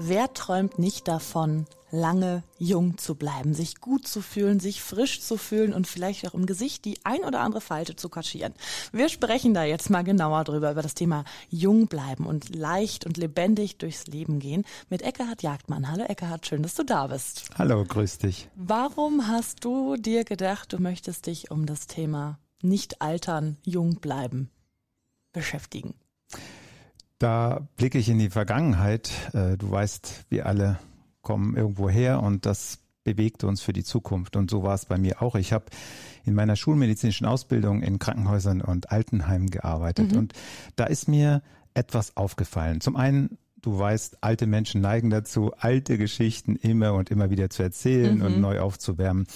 Wer träumt nicht davon, lange jung zu bleiben, sich gut zu fühlen, sich frisch zu fühlen und vielleicht auch im Gesicht die ein oder andere Falte zu kaschieren? Wir sprechen da jetzt mal genauer drüber, über das Thema jung bleiben und leicht und lebendig durchs Leben gehen mit Eckhard Jagdmann. Hallo Eckhard, schön, dass du da bist. Hallo, grüß dich. Warum hast du dir gedacht, du möchtest dich um das Thema nicht altern, jung bleiben beschäftigen? Da blicke ich in die Vergangenheit. Äh, du weißt, wir alle kommen irgendwo her und das bewegt uns für die Zukunft. Und so war es bei mir auch. Ich habe in meiner schulmedizinischen Ausbildung in Krankenhäusern und Altenheimen gearbeitet. Mhm. Und da ist mir etwas aufgefallen. Zum einen, du weißt, alte Menschen neigen dazu, alte Geschichten immer und immer wieder zu erzählen mhm. und neu aufzuwärmen.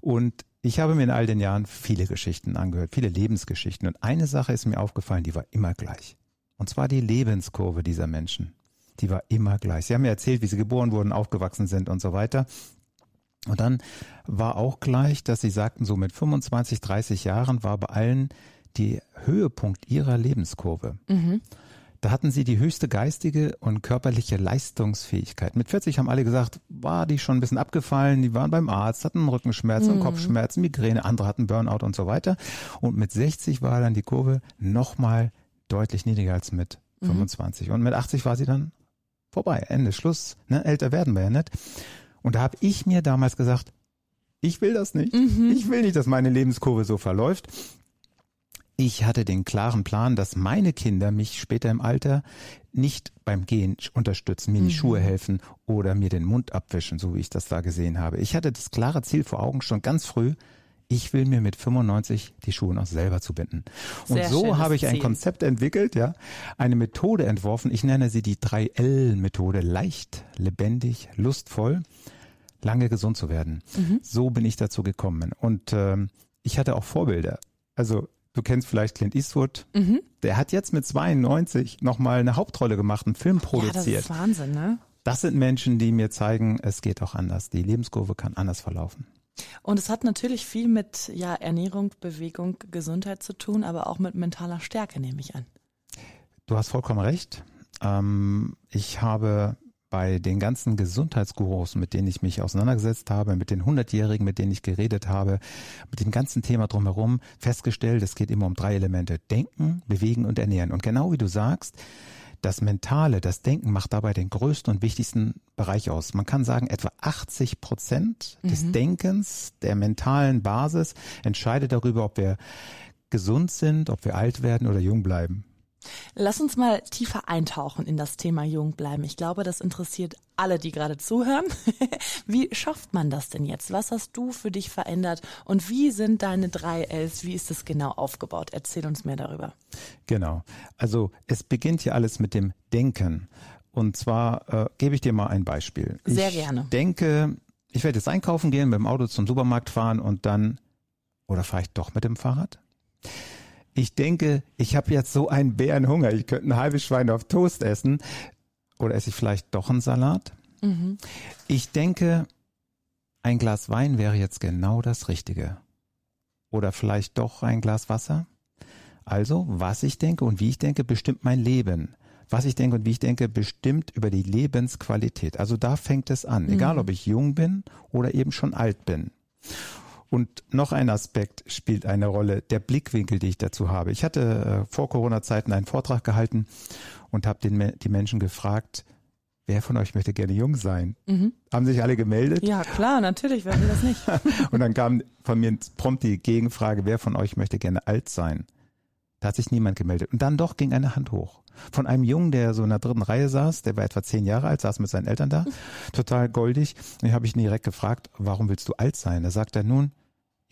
Und ich habe mir in all den Jahren viele Geschichten angehört, viele Lebensgeschichten. Und eine Sache ist mir aufgefallen, die war immer gleich. Und zwar die Lebenskurve dieser Menschen. Die war immer gleich. Sie haben mir erzählt, wie sie geboren wurden, aufgewachsen sind und so weiter. Und dann war auch gleich, dass sie sagten, so mit 25, 30 Jahren war bei allen die Höhepunkt ihrer Lebenskurve. Mhm. Da hatten sie die höchste geistige und körperliche Leistungsfähigkeit. Mit 40 haben alle gesagt, war die schon ein bisschen abgefallen, die waren beim Arzt, hatten Rückenschmerzen, mhm. Kopfschmerzen, Migräne, andere hatten Burnout und so weiter. Und mit 60 war dann die Kurve nochmal deutlich niedriger als mit 25. Mhm. Und mit 80 war sie dann vorbei. Ende, Schluss. Ne? Älter werden wir ja nicht. Und da habe ich mir damals gesagt, ich will das nicht. Mhm. Ich will nicht, dass meine Lebenskurve so verläuft. Ich hatte den klaren Plan, dass meine Kinder mich später im Alter nicht beim Gehen unterstützen, mir in die mhm. Schuhe helfen oder mir den Mund abwischen, so wie ich das da gesehen habe. Ich hatte das klare Ziel vor Augen schon ganz früh, ich will mir mit 95 die Schuhe noch selber zubinden. Und Sehr so habe ich ein Ziel. Konzept entwickelt, ja, eine Methode entworfen. Ich nenne sie die 3L-Methode. Leicht, lebendig, lustvoll, lange gesund zu werden. Mhm. So bin ich dazu gekommen. Und ähm, ich hatte auch Vorbilder. Also du kennst vielleicht Clint Eastwood. Mhm. Der hat jetzt mit 92 nochmal eine Hauptrolle gemacht, einen Film produziert. Ja, das ist Wahnsinn, ne? Das sind Menschen, die mir zeigen, es geht auch anders. Die Lebenskurve kann anders verlaufen. Und es hat natürlich viel mit ja, Ernährung, Bewegung, Gesundheit zu tun, aber auch mit mentaler Stärke, nehme ich an. Du hast vollkommen recht. Ähm, ich habe bei den ganzen Gesundheitsgurus, mit denen ich mich auseinandergesetzt habe, mit den Hundertjährigen, mit denen ich geredet habe, mit dem ganzen Thema drumherum festgestellt, es geht immer um drei Elemente. Denken, bewegen und ernähren. Und genau wie du sagst, das Mentale, das Denken macht dabei den größten und wichtigsten Bereich aus. Man kann sagen, etwa 80 Prozent des mhm. Denkens, der mentalen Basis entscheidet darüber, ob wir gesund sind, ob wir alt werden oder jung bleiben. Lass uns mal tiefer eintauchen in das Thema Jung bleiben. Ich glaube, das interessiert alle, die gerade zuhören. Wie schafft man das denn jetzt? Was hast du für dich verändert und wie sind deine drei Ls? Wie ist es genau aufgebaut? Erzähl uns mehr darüber. Genau. Also es beginnt ja alles mit dem Denken. Und zwar äh, gebe ich dir mal ein Beispiel. Sehr ich gerne. denke, ich werde jetzt einkaufen gehen, mit dem Auto zum Supermarkt fahren und dann, oder fahre ich doch mit dem Fahrrad? Ich denke, ich habe jetzt so einen Bärenhunger, ich könnte ein halbes Schwein auf Toast essen. Oder esse ich vielleicht doch einen Salat? Mhm. Ich denke, ein Glas Wein wäre jetzt genau das Richtige. Oder vielleicht doch ein Glas Wasser? Also, was ich denke und wie ich denke, bestimmt mein Leben. Was ich denke und wie ich denke, bestimmt über die Lebensqualität. Also da fängt es an, mhm. egal ob ich jung bin oder eben schon alt bin. Und noch ein Aspekt spielt eine Rolle, der Blickwinkel, den ich dazu habe. Ich hatte äh, vor Corona-Zeiten einen Vortrag gehalten und habe den, die Menschen gefragt, wer von euch möchte gerne jung sein? Mhm. Haben sich alle gemeldet? Ja, klar, natürlich, wer will das nicht? und dann kam von mir prompt die Gegenfrage, wer von euch möchte gerne alt sein? Da hat sich niemand gemeldet. Und dann doch ging eine Hand hoch. Von einem Jungen, der so in der dritten Reihe saß, der war etwa zehn Jahre alt, saß mit seinen Eltern da, total goldig. Und ich habe ich ihn direkt gefragt, warum willst du alt sein? Da sagt er nun,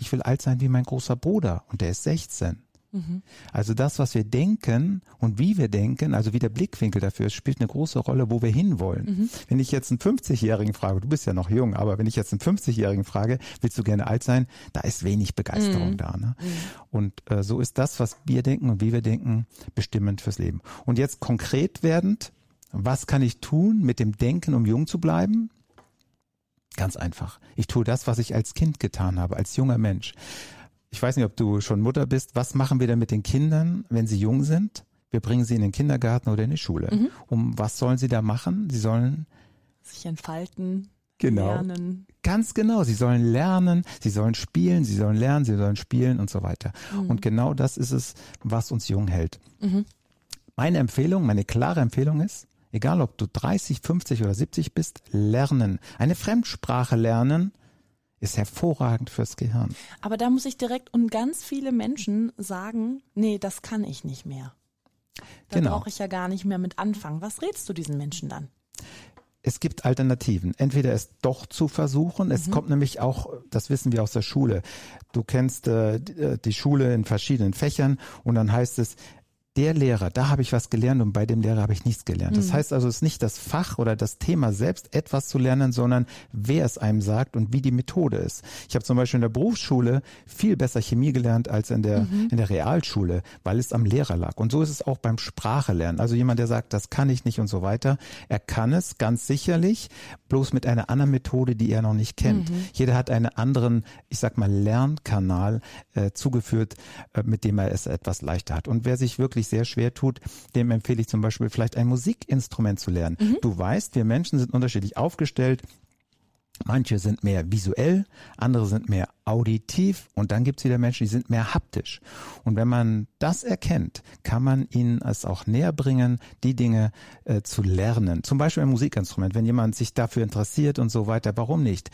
ich will alt sein wie mein großer Bruder und der ist 16. Mhm. Also das, was wir denken und wie wir denken, also wie der Blickwinkel dafür ist, spielt eine große Rolle, wo wir hinwollen. Mhm. Wenn ich jetzt einen 50-Jährigen frage, du bist ja noch jung, aber wenn ich jetzt einen 50-Jährigen frage, willst du gerne alt sein, da ist wenig Begeisterung mhm. da. Ne? Mhm. Und äh, so ist das, was wir denken und wie wir denken, bestimmend fürs Leben. Und jetzt konkret werdend, was kann ich tun mit dem Denken, um jung zu bleiben? Ganz einfach. Ich tue das, was ich als Kind getan habe, als junger Mensch. Ich weiß nicht, ob du schon Mutter bist. Was machen wir denn mit den Kindern, wenn sie jung sind? Wir bringen sie in den Kindergarten oder in die Schule. Mhm. Um was sollen sie da machen? Sie sollen sich entfalten, genau. lernen. Ganz genau. Sie sollen lernen, sie sollen spielen, sie sollen lernen, sie sollen spielen und so weiter. Mhm. Und genau das ist es, was uns jung hält. Mhm. Meine Empfehlung, meine klare Empfehlung ist, egal ob du 30, 50 oder 70 bist, lernen. Eine Fremdsprache lernen ist hervorragend fürs Gehirn. Aber da muss ich direkt und ganz viele Menschen sagen, nee, das kann ich nicht mehr. Da genau. brauche ich ja gar nicht mehr mit anfangen. Was rätst du diesen Menschen dann? Es gibt Alternativen. Entweder es doch zu versuchen. Es mhm. kommt nämlich auch, das wissen wir aus der Schule. Du kennst äh, die Schule in verschiedenen Fächern und dann heißt es, der Lehrer, da habe ich was gelernt und bei dem Lehrer habe ich nichts gelernt. Das mhm. heißt also, es ist nicht das Fach oder das Thema selbst etwas zu lernen, sondern wer es einem sagt und wie die Methode ist. Ich habe zum Beispiel in der Berufsschule viel besser Chemie gelernt als in der, mhm. in der Realschule, weil es am Lehrer lag. Und so ist es auch beim Sprachelernen. Also jemand, der sagt, das kann ich nicht und so weiter, er kann es ganz sicherlich, bloß mit einer anderen Methode, die er noch nicht kennt. Mhm. Jeder hat einen anderen, ich sag mal, Lernkanal äh, zugeführt, äh, mit dem er es etwas leichter hat. Und wer sich wirklich sehr schwer tut, dem empfehle ich zum Beispiel vielleicht ein Musikinstrument zu lernen. Mhm. Du weißt, wir Menschen sind unterschiedlich aufgestellt. Manche sind mehr visuell, andere sind mehr auditiv und dann gibt es wieder Menschen, die sind mehr haptisch. Und wenn man das erkennt, kann man ihnen es auch näher bringen, die Dinge äh, zu lernen. Zum Beispiel ein Musikinstrument, wenn jemand sich dafür interessiert und so weiter, warum nicht?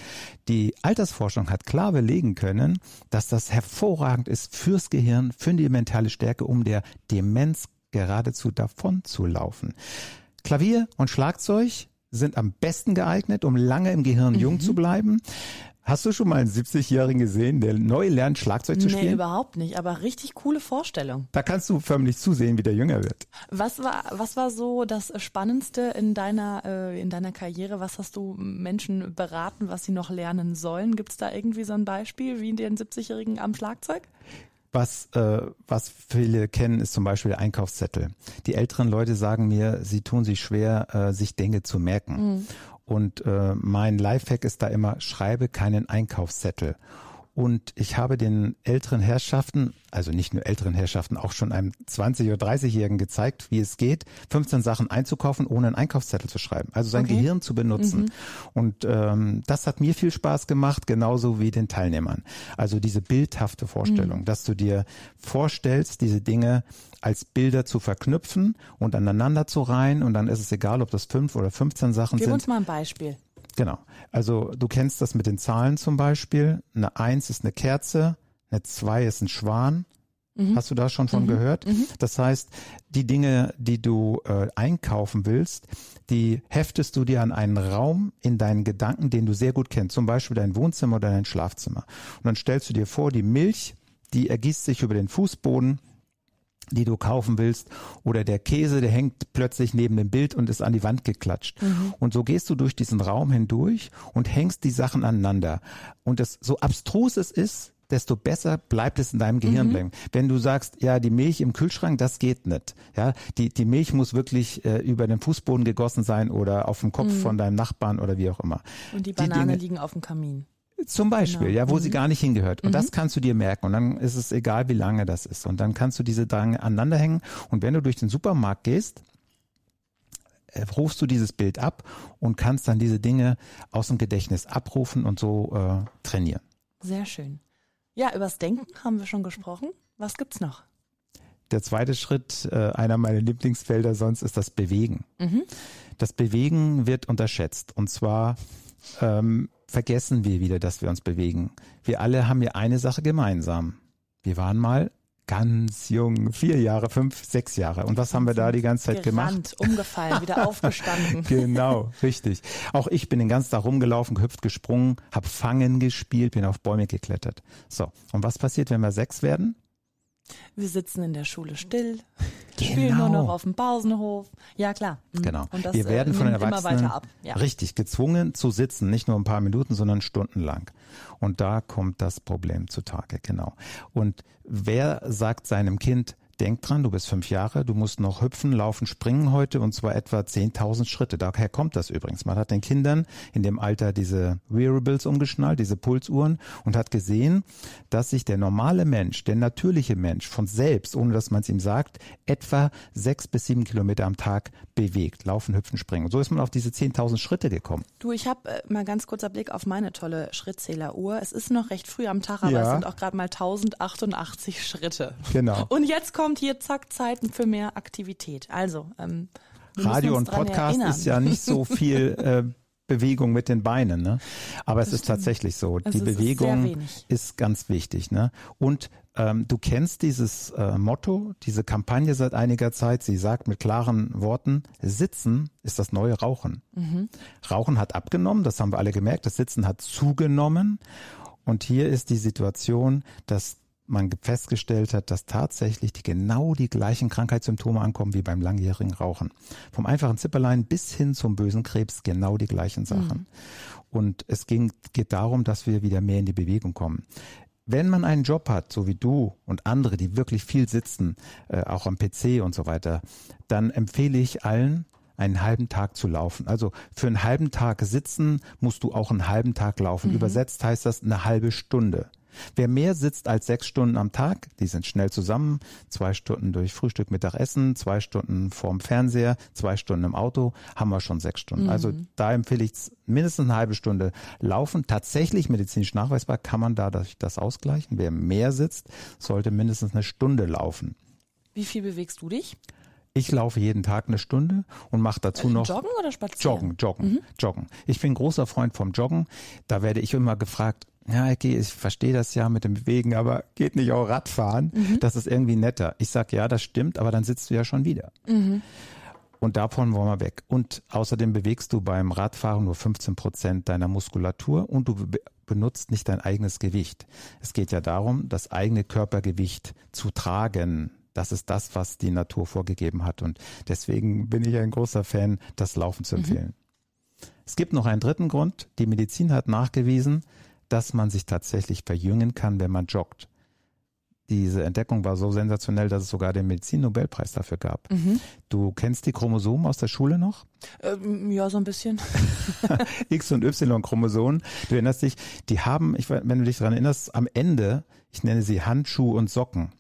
Die Altersforschung hat klar belegen können, dass das hervorragend ist fürs Gehirn, für die mentale Stärke, um der Demenz geradezu davon zu laufen. Klavier und Schlagzeug sind am besten geeignet, um lange im Gehirn mhm. jung zu bleiben. Hast du schon mal einen 70-Jährigen gesehen, der neu lernt, Schlagzeug zu spielen? Nee, überhaupt nicht, aber richtig coole Vorstellung. Da kannst du förmlich zusehen, wie der jünger wird. Was war, was war so das Spannendste in deiner, äh, in deiner Karriere? Was hast du Menschen beraten, was sie noch lernen sollen? Gibt es da irgendwie so ein Beispiel, wie den 70-Jährigen am Schlagzeug? Was, äh, was viele kennen, ist zum Beispiel Einkaufszettel. Die älteren Leute sagen mir, sie tun sich schwer, äh, sich Dinge zu merken. Mhm. Und äh, mein Lifehack ist da immer, schreibe keinen Einkaufszettel. Und ich habe den älteren Herrschaften, also nicht nur älteren Herrschaften, auch schon einem 20- oder 30-Jährigen gezeigt, wie es geht, 15 Sachen einzukaufen, ohne einen Einkaufszettel zu schreiben. Also sein okay. Gehirn zu benutzen. Mhm. Und ähm, das hat mir viel Spaß gemacht, genauso wie den Teilnehmern. Also diese bildhafte Vorstellung, mhm. dass du dir vorstellst, diese Dinge als Bilder zu verknüpfen und aneinander zu reihen und dann ist es egal, ob das fünf oder 15 Sachen Gib sind. Gib uns mal ein Beispiel. Genau. Also du kennst das mit den Zahlen zum Beispiel. Eine Eins ist eine Kerze, eine Zwei ist ein Schwan. Mhm. Hast du da schon von mhm. gehört? Mhm. Das heißt, die Dinge, die du äh, einkaufen willst, die heftest du dir an einen Raum in deinen Gedanken, den du sehr gut kennst. Zum Beispiel dein Wohnzimmer oder dein Schlafzimmer. Und dann stellst du dir vor, die Milch, die ergießt sich über den Fußboden die du kaufen willst oder der Käse, der hängt plötzlich neben dem Bild und ist an die Wand geklatscht. Mhm. Und so gehst du durch diesen Raum hindurch und hängst die Sachen aneinander. Und das, so abstrus es ist, desto besser bleibt es in deinem Gehirn mhm. Wenn du sagst, ja, die Milch im Kühlschrank, das geht nicht. Ja, die, die Milch muss wirklich äh, über den Fußboden gegossen sein oder auf dem Kopf mhm. von deinem Nachbarn oder wie auch immer. Und die Banane die liegen auf dem Kamin. Zum Beispiel, genau. ja, wo mhm. sie gar nicht hingehört. Und mhm. das kannst du dir merken. Und dann ist es egal, wie lange das ist. Und dann kannst du diese Dinge aneinander hängen. Und wenn du durch den Supermarkt gehst, äh, rufst du dieses Bild ab und kannst dann diese Dinge aus dem Gedächtnis abrufen und so äh, trainieren. Sehr schön. Ja, übers Denken haben wir schon gesprochen. Was gibt's noch? Der zweite Schritt, äh, einer meiner Lieblingsfelder sonst, ist das Bewegen. Mhm. Das Bewegen wird unterschätzt. Und zwar ähm, vergessen wir wieder, dass wir uns bewegen. Wir alle haben ja eine Sache gemeinsam. Wir waren mal ganz jung, vier Jahre, fünf, sechs Jahre. Und was haben wir da die ganze Zeit Gerannt, gemacht? umgefallen, wieder aufgestanden. genau, richtig. Auch ich bin den ganzen Tag rumgelaufen, gehüpft, gesprungen, habe Fangen gespielt, bin auf Bäume geklettert. So, und was passiert, wenn wir sechs werden? Wir sitzen in der Schule still, Genau. spielen nur noch auf dem Pausenhof. Ja, klar. Mhm. Genau. Und das, wir werden äh, von den Erwachsenen weiter ab. Ja. richtig gezwungen zu sitzen, nicht nur ein paar Minuten, sondern stundenlang. Und da kommt das Problem zutage, genau. Und wer sagt seinem Kind, denk dran, du bist fünf Jahre, du musst noch hüpfen, laufen, springen heute und zwar etwa 10.000 Schritte. Daher kommt das übrigens. Man hat den Kindern in dem Alter diese Wearables umgeschnallt, diese Pulsuhren und hat gesehen, dass sich der normale Mensch, der natürliche Mensch von selbst, ohne dass man es ihm sagt, etwa sechs bis sieben Kilometer am Tag bewegt. Laufen, hüpfen, springen. Und so ist man auf diese 10.000 Schritte gekommen. Du, ich habe äh, mal ganz kurzer Blick auf meine tolle Schrittzähleruhr. Es ist noch recht früh am Tag, aber Ja. es sind auch gerade mal 1088 Schritte. Genau. Und jetzt kommt hier zack Zeiten für mehr Aktivität. Also ähm, Radio und Podcast erinnern. ist ja nicht so viel äh, Bewegung mit den Beinen, ne? Aber es ist tatsächlich so. Also Die ist Bewegung wenig. ist ganz wichtig, ne? Und ähm, du kennst dieses äh, Motto, diese Kampagne seit einiger Zeit. Sie sagt mit klaren Worten: Sitzen ist das neue Rauchen. Mhm. Rauchen hat abgenommen, das haben wir alle gemerkt. Das Sitzen hat zugenommen. Und hier ist die Situation, dass man festgestellt hat, dass tatsächlich die genau die gleichen Krankheitssymptome ankommen wie beim langjährigen Rauchen. Vom einfachen Zipperlein bis hin zum bösen Krebs genau die gleichen Sachen. Und es ging, geht darum, dass wir wieder mehr in die Bewegung kommen. Wenn man einen Job hat, so wie du und andere, die wirklich viel sitzen, äh, auch am PC und so weiter, dann empfehle ich allen, einen halben Tag zu laufen. Also für einen halben Tag sitzen musst du auch einen halben Tag laufen. Übersetzt heißt das eine halbe Stunde. Wer mehr sitzt als sechs Stunden am Tag, die sind schnell zusammen, zwei Stunden durch Frühstück, Mittagessen, zwei Stunden vorm Fernseher, zwei Stunden im Auto, haben wir schon sechs Stunden. Also da empfehle ich mindestens eine halbe Stunde laufen. Tatsächlich medizinisch nachweisbar kann man dadurch das ausgleichen. Wer mehr sitzt, sollte mindestens eine Stunde laufen. Wie viel bewegst du dich? Ich laufe jeden Tag eine Stunde und mache dazu noch Joggen oder spazieren? Joggen, joggen, joggen. Ich bin großer Freund vom Joggen. Da werde ich immer gefragt, ja, okay, ich verstehe das ja mit dem Bewegen, aber geht nicht auch Radfahren? Das ist irgendwie netter. Ich sag ja, das stimmt, aber dann sitzt du ja schon wieder. Und davon wollen wir weg. Und außerdem bewegst du beim Radfahren nur 15 Prozent deiner Muskulatur und du be benutzt nicht dein eigenes Gewicht. Es geht ja darum, das eigene Körpergewicht zu tragen. Das ist das, was die Natur vorgegeben hat. Und deswegen bin ich ein großer Fan, das Laufen zu empfehlen. Es gibt noch einen dritten Grund. Die Medizin hat nachgewiesen, dass man sich tatsächlich verjüngen kann, wenn man joggt. Diese Entdeckung war so sensationell, dass es sogar den Medizin-Nobelpreis dafür gab. Du kennst die Chromosomen aus der Schule noch? Ähm, ja, so ein bisschen. X- und Y-Chromosomen. Du erinnerst dich, die haben, ich, wenn du dich daran erinnerst, am Ende, ich nenne sie Handschuhe und Socken.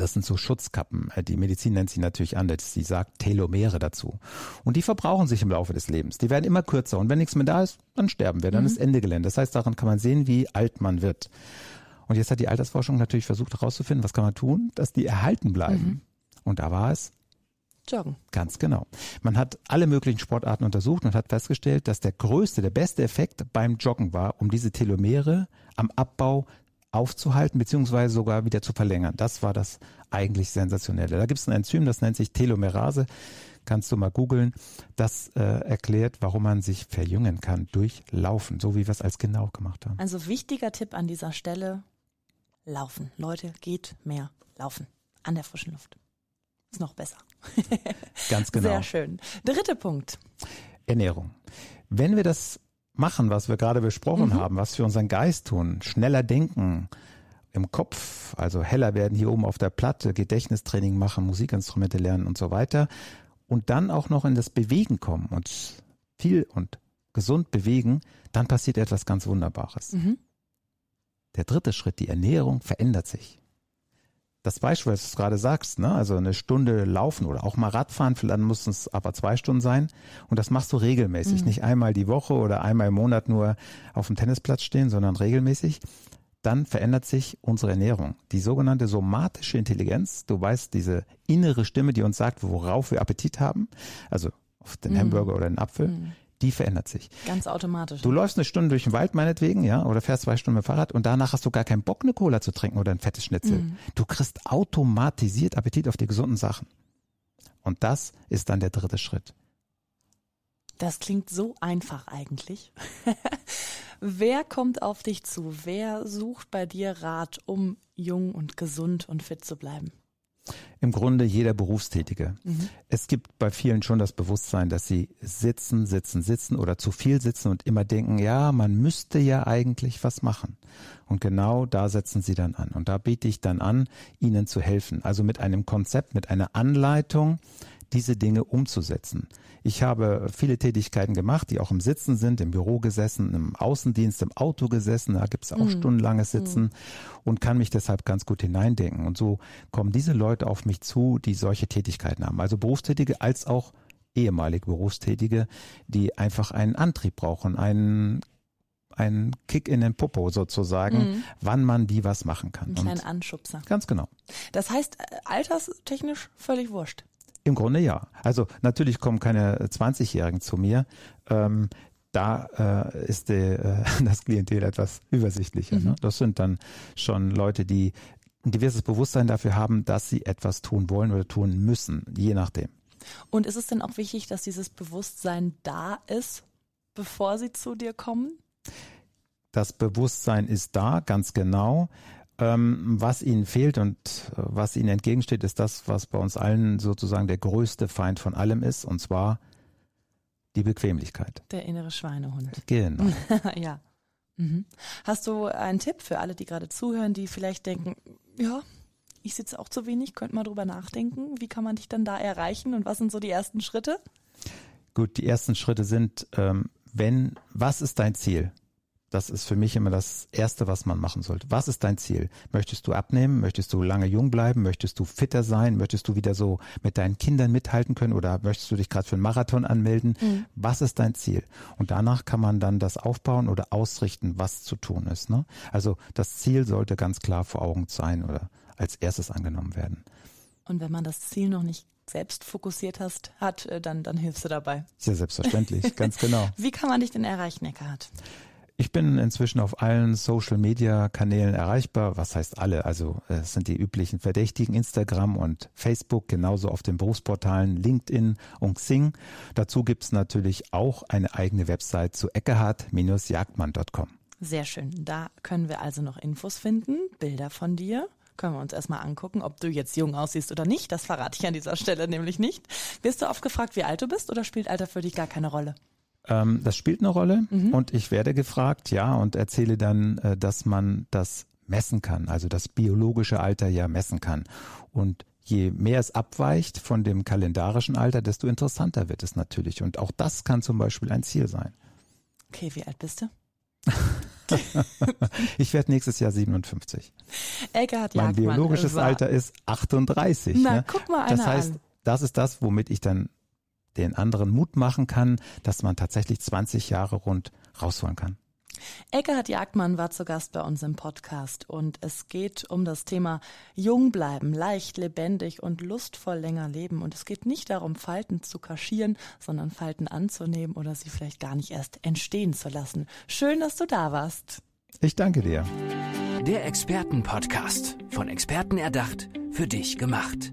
Das sind so Schutzkappen. Äh, Die Medizin nennt sie natürlich anders. Sie sagt Telomere dazu. Und die verbrauchen sich im Laufe des Lebens. Die werden immer kürzer. Und wenn nichts mehr da ist, dann sterben wir. Dann ist Ende Gelände. Das heißt, daran kann man sehen, wie alt man wird. Und jetzt hat die Altersforschung natürlich versucht herauszufinden, was kann man tun, dass die erhalten bleiben. Und da war es Joggen. Ganz genau. Man hat alle möglichen Sportarten untersucht und hat festgestellt, dass der größte, der beste Effekt beim Joggen war, um diese Telomere am Abbau aufzuhalten beziehungsweise sogar wieder zu verlängern. Das war das eigentlich Sensationelle. Da gibt es ein Enzym, das nennt sich Telomerase. Kannst du mal googeln. Das äh, erklärt, warum man sich verjüngen kann durch Laufen, so wie wir es als Kinder auch gemacht haben. Also wichtiger Tipp an dieser Stelle, laufen. Leute, geht mehr laufen. An der frischen Luft. Ist noch besser. Ganz genau. Sehr schön. Dritter Punkt. Ernährung. Wenn wir das machen, was wir gerade besprochen haben, was wir unseren Geist tun, schneller denken, im Kopf, also heller werden hier oben auf der Platte, Gedächtnistraining machen, Musikinstrumente lernen und so weiter. Und dann auch noch in das Bewegen kommen und viel und gesund bewegen, dann passiert etwas ganz Wunderbares. Der dritte Schritt, die Ernährung, verändert sich. Das Beispiel, was du gerade sagst, ne? also eine Stunde laufen oder auch mal Radfahren, dann müssen es aber zwei Stunden sein. Und das machst du regelmäßig, nicht einmal die Woche oder einmal im Monat nur auf dem Tennisplatz stehen, sondern regelmäßig. Dann verändert sich unsere Ernährung. Die sogenannte somatische Intelligenz, du weißt, diese innere Stimme, die uns sagt, worauf wir Appetit haben, also auf den Hamburger oder den Apfel, die verändert sich. Ganz automatisch. Du läufst eine Stunde durch den Wald meinetwegen, ja, oder fährst zwei Stunden mit dem Fahrrad und danach hast du gar keinen Bock, eine Cola zu trinken oder ein fettes Schnitzel. Du kriegst automatisiert Appetit auf die gesunden Sachen. Und das ist dann der dritte Schritt. Das klingt so einfach eigentlich. Wer kommt auf dich zu? Wer sucht bei dir Rat, um jung und gesund und fit zu bleiben? Im Grunde jeder Berufstätige. Mhm. Es gibt bei vielen schon das Bewusstsein, dass sie sitzen, sitzen, sitzen oder zu viel sitzen und immer denken, ja, man müsste ja eigentlich was machen. Und genau da setzen sie dann an. Und da biete ich dann an, ihnen zu helfen. Also mit einem Konzept, mit einer Anleitung, diese Dinge umzusetzen. Ich habe viele Tätigkeiten gemacht, die auch im Sitzen sind, im Büro gesessen, im Außendienst, im Auto gesessen, da gibt es auch mhm. stundenlanges Sitzen mhm. und kann mich deshalb ganz gut hineindenken. Und so kommen diese Leute auf mich zu, die solche Tätigkeiten haben. Also Berufstätige als auch ehemalige Berufstätige, die einfach einen Antrieb brauchen, einen einen Kick in den Popo sozusagen, mhm. wann man wie was machen kann. Ein kleiner Anschubser. Ganz genau. Das heißt, äh, alterstechnisch völlig wurscht. Im Grunde ja. Also natürlich kommen keine 20-Jährigen zu mir. Ähm, da äh, ist die, äh, das Klientel etwas übersichtlicher. Ne? Mhm. Ne? Das sind dann schon Leute, die ein gewisses Bewusstsein dafür haben, dass sie etwas tun wollen oder tun müssen, je nachdem. Und ist es denn auch wichtig, dass dieses Bewusstsein da ist, bevor sie zu dir kommen? Das Bewusstsein ist da, ganz genau. Ähm, was ihnen fehlt und äh, was ihnen entgegensteht, ist das, was bei uns allen sozusagen der größte Feind von allem ist, und zwar die Bequemlichkeit. Der innere Schweinehund. Genau. ja. Mhm. Hast du einen Tipp für alle, die gerade zuhören, die vielleicht denken, ja, ich sitze auch zu wenig, könnte mal drüber nachdenken. Wie kann man dich dann da erreichen und was sind so die ersten Schritte? Gut, die ersten Schritte sind, ähm, wenn, was ist dein Ziel? Das ist für mich immer das Erste, was man machen sollte. Was ist dein Ziel? Möchtest du abnehmen? Möchtest du lange jung bleiben? Möchtest du fitter sein? Möchtest du wieder so mit deinen Kindern mithalten können? Oder möchtest du dich gerade für einen Marathon anmelden? Mhm. Was ist dein Ziel? Und danach kann man dann das aufbauen oder ausrichten, was zu tun ist. Ne? Also das Ziel sollte ganz klar vor Augen sein oder als erstes angenommen werden. Und wenn man das Ziel noch nicht selbst fokussiert hast, hat, äh, dann, dann hilfst du dabei. Sehr selbstverständlich, ganz genau. Wie kann man dich denn erreichen, Eckhardt? Ich bin inzwischen auf allen Social-Media-Kanälen erreichbar. Was heißt alle? Also es sind die üblichen Verdächtigen, Instagram und Facebook, genauso auf den Berufsportalen LinkedIn und Xing. Dazu gibt es natürlich auch eine eigene Website zu eckehard-jagdmann.com. Sehr schön. Da können wir also noch Infos finden, Bilder von dir können wir uns erstmal angucken, ob du jetzt jung aussiehst oder nicht. Das verrate ich an dieser Stelle nämlich nicht. Wirst du oft gefragt, wie alt du bist oder spielt Alter für dich gar keine Rolle? Ähm, das spielt eine Rolle mhm. und ich werde gefragt, ja, und erzähle dann, äh, dass man das messen kann, also das biologische Alter ja messen kann. Und je mehr es abweicht von dem kalendarischen Alter, desto interessanter wird es natürlich. Und auch das kann zum Beispiel ein Ziel sein. Okay, wie alt bist du? ich werde nächstes Jahr 57. Eckart mein biologisches war. Alter ist 38. Na, ne? guck mal einer Das heißt, an. das ist das, womit ich dann den anderen Mut machen kann, dass man tatsächlich 20 Jahre rund rausholen kann. Eckhard Jagdmann war zu Gast bei uns im Podcast und es geht um das Thema jung bleiben, leicht, lebendig und lustvoll länger leben. Und es geht nicht darum, Falten zu kaschieren, sondern Falten anzunehmen oder sie vielleicht gar nicht erst entstehen zu lassen. Schön, dass du da warst. Ich danke dir. Der Expertenpodcast. Von Experten erdacht, für dich gemacht.